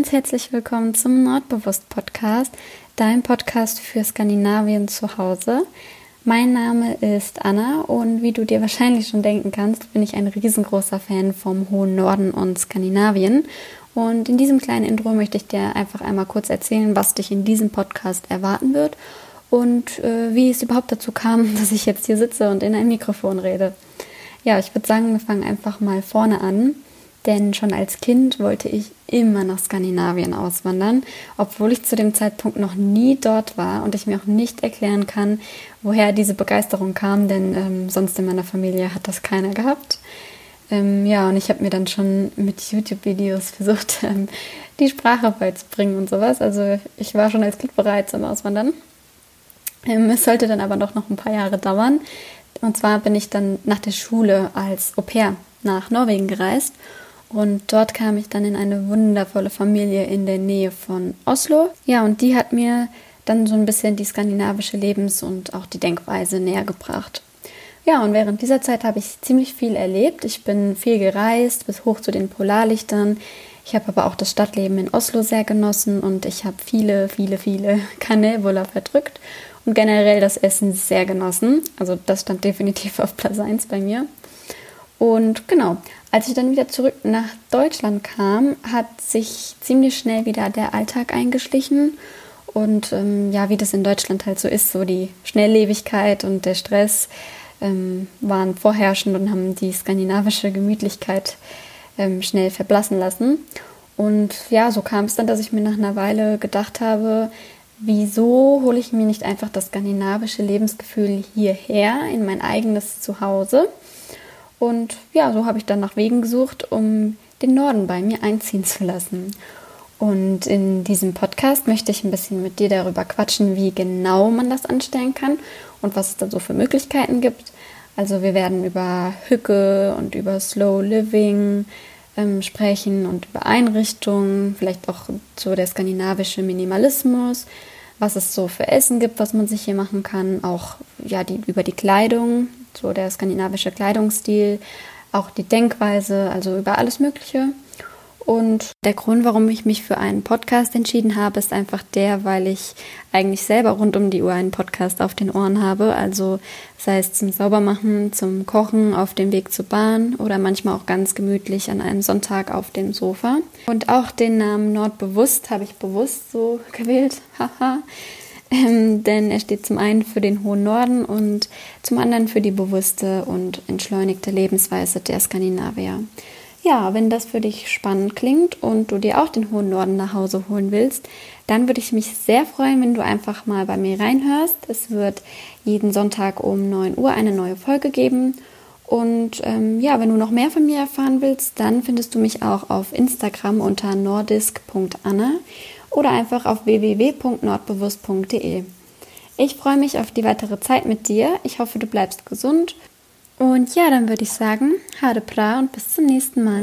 und herzlich willkommen zum Nordbewusst Podcast, dein Podcast für Skandinavien zu Hause. Mein Name ist Anna und wie du dir wahrscheinlich schon denken kannst, bin ich ein riesengroßer Fan vom hohen Norden und Skandinavien. Und in diesem kleinen Intro möchte ich dir einfach einmal kurz erzählen, was dich in diesem Podcast erwarten wird und äh, wie es überhaupt dazu kam, dass ich jetzt hier sitze und in ein Mikrofon rede. Ja, ich würde sagen, wir fangen einfach mal vorne an. Denn schon als Kind wollte ich immer nach Skandinavien auswandern, obwohl ich zu dem Zeitpunkt noch nie dort war und ich mir auch nicht erklären kann, woher diese Begeisterung kam, denn ähm, sonst in meiner Familie hat das keiner gehabt. Ähm, ja, und ich habe mir dann schon mit YouTube-Videos versucht, ähm, die Sprache beizubringen und sowas. Also ich war schon als Kind bereit zum Auswandern. Ähm, es sollte dann aber doch noch ein paar Jahre dauern. Und zwar bin ich dann nach der Schule als Au pair nach Norwegen gereist und dort kam ich dann in eine wundervolle Familie in der Nähe von Oslo. Ja, und die hat mir dann so ein bisschen die skandinavische Lebens- und auch die Denkweise näher gebracht. Ja, und während dieser Zeit habe ich ziemlich viel erlebt. Ich bin viel gereist, bis hoch zu den Polarlichtern. Ich habe aber auch das Stadtleben in Oslo sehr genossen und ich habe viele, viele, viele Kanälbuller verdrückt und generell das Essen sehr genossen. Also das stand definitiv auf Platz 1 bei mir. Und genau, als ich dann wieder zurück nach Deutschland kam, hat sich ziemlich schnell wieder der Alltag eingeschlichen. Und ähm, ja, wie das in Deutschland halt so ist, so die Schnelllebigkeit und der Stress ähm, waren vorherrschend und haben die skandinavische Gemütlichkeit ähm, schnell verblassen lassen. Und ja, so kam es dann, dass ich mir nach einer Weile gedacht habe, wieso hole ich mir nicht einfach das skandinavische Lebensgefühl hierher in mein eigenes Zuhause? Und ja, so habe ich dann nach Wegen gesucht, um den Norden bei mir einziehen zu lassen. Und in diesem Podcast möchte ich ein bisschen mit dir darüber quatschen, wie genau man das anstellen kann und was es da so für Möglichkeiten gibt. Also wir werden über Hücke und über Slow Living ähm, sprechen und über Einrichtungen, vielleicht auch so der skandinavische Minimalismus, was es so für Essen gibt, was man sich hier machen kann, auch ja die, über die Kleidung, so der skandinavische Kleidungsstil, auch die Denkweise, also über alles Mögliche. Und der Grund, warum ich mich für einen Podcast entschieden habe, ist einfach der, weil ich eigentlich selber rund um die Uhr einen Podcast auf den Ohren habe. Also sei es zum Saubermachen, zum Kochen, auf dem Weg zur Bahn oder manchmal auch ganz gemütlich an einem Sonntag auf dem Sofa. Und auch den Namen Nordbewusst habe ich bewusst so gewählt. Haha ähm, denn er steht zum einen für den hohen Norden und zum anderen für die bewusste und entschleunigte Lebensweise der Skandinavier. Ja, wenn das für dich spannend klingt und du dir auch den hohen Norden nach Hause holen willst, dann würde ich mich sehr freuen, wenn du einfach mal bei mir reinhörst. Es wird jeden Sonntag um 9 Uhr eine neue Folge geben. Und ähm, ja, wenn du noch mehr von mir erfahren willst, dann findest du mich auch auf Instagram unter nordisk.anne oder einfach auf www.nordbewusst.de. Ich freue mich auf die weitere Zeit mit dir. Ich hoffe, du bleibst gesund. Und ja, dann würde ich sagen, Hade Pra und bis zum nächsten Mal.